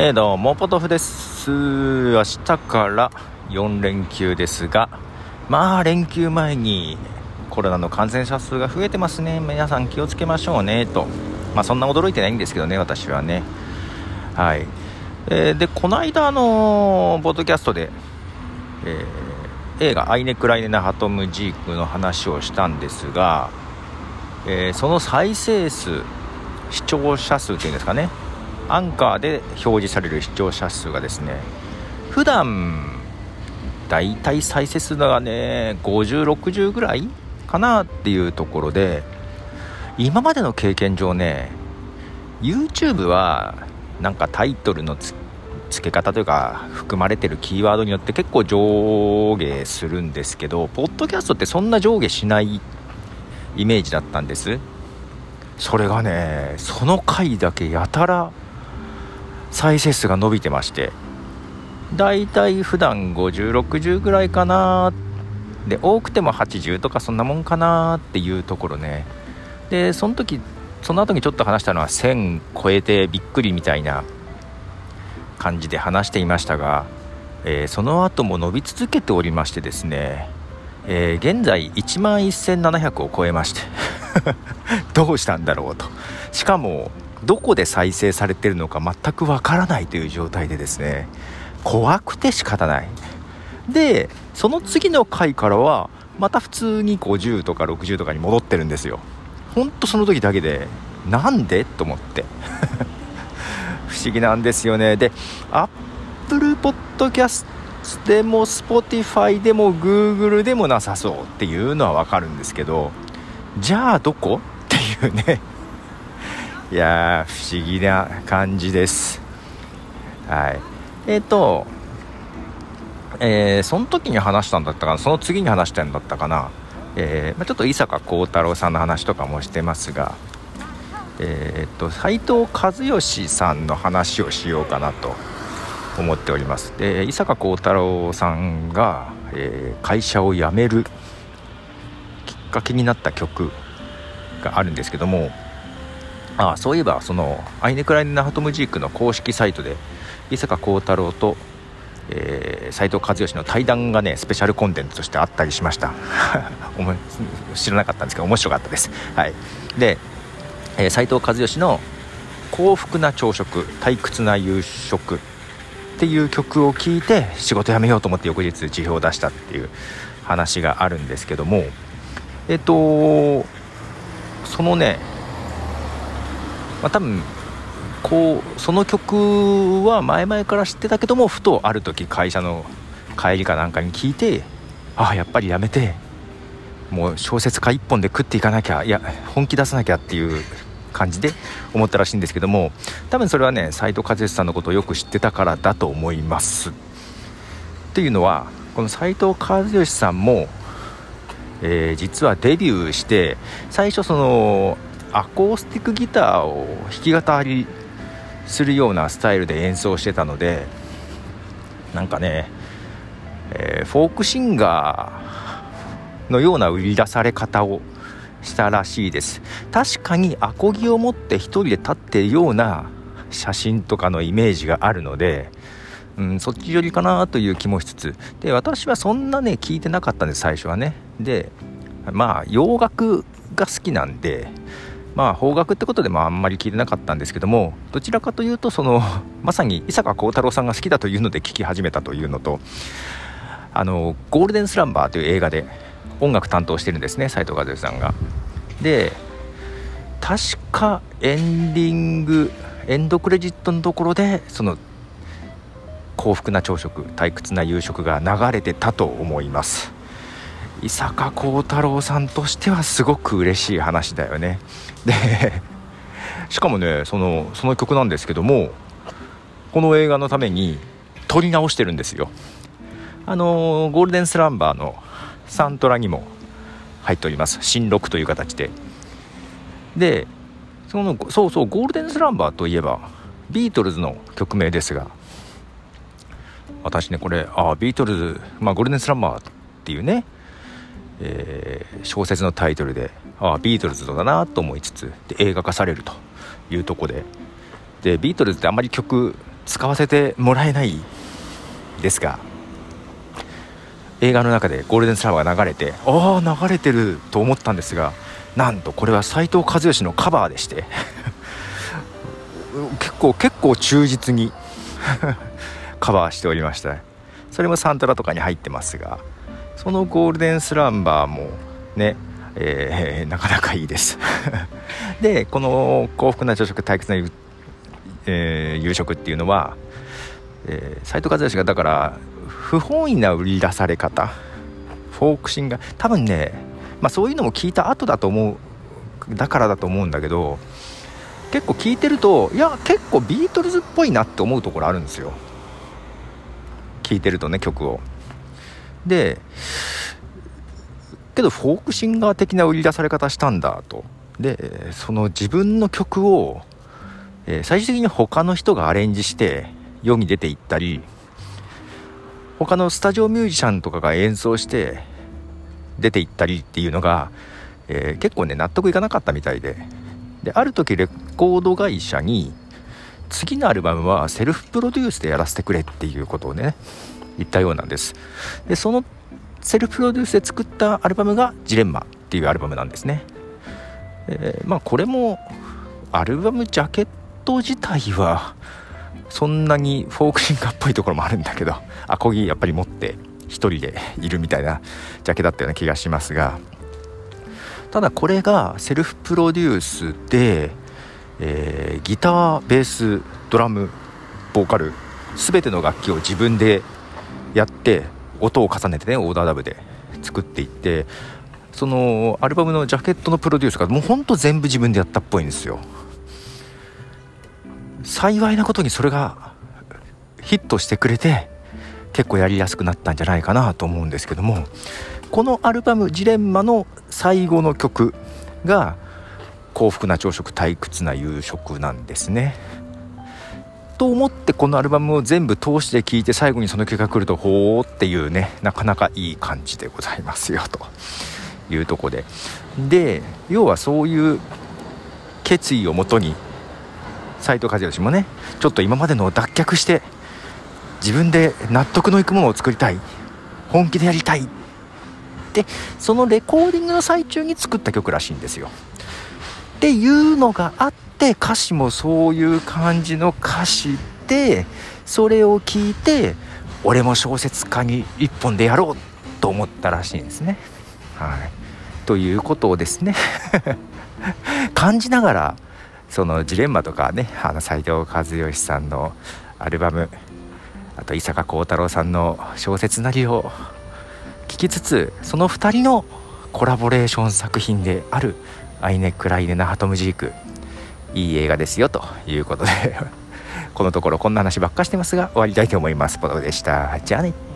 えー、どうもポトフです。明日から4連休ですがまあ連休前にコロナの感染者数が増えてますね。皆さん気をつけましょうねと。まあそんな驚いてないんですけどね私はね。はい、えー、でこの間のポッドキャストで、えー、映画「アイネ・クライネ・ナハトム・ジーク」の話をしたんですが、えー、その再生数視聴者数っていうんですかね。アンカーで表示される視聴者数がですね普段だいたい再生数がね5060ぐらいかなっていうところで今までの経験上ね YouTube はなんかタイトルの付け方というか含まれてるキーワードによって結構上下するんですけどポッドキャストってそんな上下しないイメージだったんです。それがねその回だけやたら再生数が伸びてましてだいたい普段5060ぐらいかなで多くても80とかそんなもんかなっていうところね。でその時その後にちょっと話したのは1000超えてびっくりみたいな感じで話していましたが、えー、その後も伸び続けておりましてですね、えー、現在1万1700を超えまして どうしたんだろうと。しかもどこで再生されてるのか全くわからないという状態でですね怖くて仕方ない。でその次の回からはまた普通に50とか60とかに戻ってるんですよ。ほんとその時だけでなんでと思って。不思議なんですよね。で Apple Podcast でも Spotify でも Google でもなさそうっていうのはわかるんですけどじゃあどこっていうねいや不思議な感じです。はい。えっ、ー、とえー、その時に話したんだったかなその次に話したんだったかな、えーまあ、ちょっと伊坂幸太郎さんの話とかもしてますがえー、っと斎藤和義さんの話をしようかなと思っております。で伊坂幸太郎さんが、えー、会社を辞めるきっかけになった曲があるんですけどもあそういえばそのアイネクライネナハトムジークの公式サイトで伊坂幸太郎とえー、藤和義の対談がねスペシャルコンテンツとしてあったりしました。知らなかったんですけど面白かったです。はい。で、えー、藤和義の「幸福な朝食退屈な夕食」っていう曲を聴いて仕事辞めようと思って翌日辞表を出したっていう話があるんですけどもえっ、とそのねまあ、多分こうその曲は前々から知ってたけどもふとある時会社の帰りかなんかに聞いてああやっぱりやめてもう小説家一本で食っていかなきゃいや本気出さなきゃっていう感じで思ったらしいんですけども多分それはね斎藤和義さんのことをよく知ってたからだと思います。っていうのはこの斎藤和義さんも、えー、実はデビューして最初そのアコースティックギターを弾き語りするようなスタイルで演奏してたのでなんかね、えー、フォークシンガーのような売り出され方をしたらしいです。確かにアコギを持って1人で立ってるような写真とかのイメージがあるので、うん、そっち寄りかなという気もしつつ。で私はそんなね聞いてなかったんです最初はね。でまあ洋楽が好きなんでまあ方角ってことでもあんまり聞いてなかったんですけどもどちらかというとその まさに伊坂幸太郎さんが好きだというので聴き始めたというのとあのゴールデンスランバーという映画で音楽担当してるんですね斉藤和義さんが。で確かエンディングエンドクレジットのところでその幸福な朝食退屈な夕食が流れてたと思います。伊坂幸太郎さんとしてはすごく嬉しい話だよね。でしかもねそのその曲なんですけどもこの映画のために撮り直してるんですよ。あのゴールデンスランバーのサントラにも入っております。新録という形で。でそのそうそうゴールデンスランバーといえばビートルズの曲名ですが私ねこれあビートルズ、まあ、ゴールデンスランバーっていうねえー、小説のタイトルでああビートルズだなと思いつつで映画化されるというとこで。でビートルズってあまり曲使わせてもらえないですが映画の中でゴールデンスラムが流れてああ流れてると思ったんですがなんとこれは斎藤和義のカバーでして。結構結構忠実に カバーしておりました。それもサントラとかに入ってますが。そのゴールデンスランバーもねえー、なかなかいいです。でこの幸福な朝食退屈な、えー、夕食っていうのは斎、えー、藤和義がだから不本意な売り出され方フォークシンガー多分ね、まあ、そういうのも聞いた後だと思うだからだと思うんだけど結構聞いてるといや結構ビートルズっぽいなって思うところあるんですよ。聞いてるとね曲を。でけどフォークシンガー的な売り出され方したんだと。でその自分の曲を、え、最終的に他の人がアレンジして世に出ていったり他のスタジオミュージシャンとかが演奏して出ていったりっていうのが、えー、結構ね納得いかなかったみたいで。である時レコード会社に次のアルバムはセルフプロデュースでやらせてくれっていうことをね言ったようなんです。でそのセルフプロデュースで作ったアルバムが「ジレンマ」っていうアルバムなんですね、えー、まあこれもアルバムジャケット自体はそんなにフォークシンガーっぽいところもあるんだけどアコギやっぱり持って1人でいるみたいなジャケだったような気がしますがただこれがセルフプロデュースで、えー、ギターベースドラムボーカル全ての楽器を自分でやって音を重ねてねオーダーダブで作っていってそのアルバムのジャケットのプロデュースがもうほんと全部自分でやったっぽいんですよ幸いなことにそれがヒットしてくれて結構やりやすくなったんじゃないかなと思うんですけどもこのアルバム「ジレンマ」の最後の曲が「幸福な朝食退屈な夕食」なんですね。と思ってこのアルバムを全部通して聴いて最後にその曲が来るとほーっていうねなかなかいい感じでございますよと。いうとこで。で要はそういう決意をもとに斎藤和義もねちょっと今までのを脱却して自分で納得のいくものを作りたい本気でやりたいでそのレコーディングの最中に作った曲らしいんですよ。っていうのがあってって歌詞もそういう感じの歌詞でそれを聞いて俺も小説家に一本でやろうと思ったらしいんですね。はい、ということをですね 感じながらそのジレンマとかねあの斉藤和義さんのアルバムあと伊坂幸太郎さんの小説なりを聞きつつその2人のコラボレーション作品である「アイネ・クライネ・ナハトムジーク」いい映画ですよということで このところこんな話ばっかしてますが終わりたいと思います。ポトでした。じゃあね。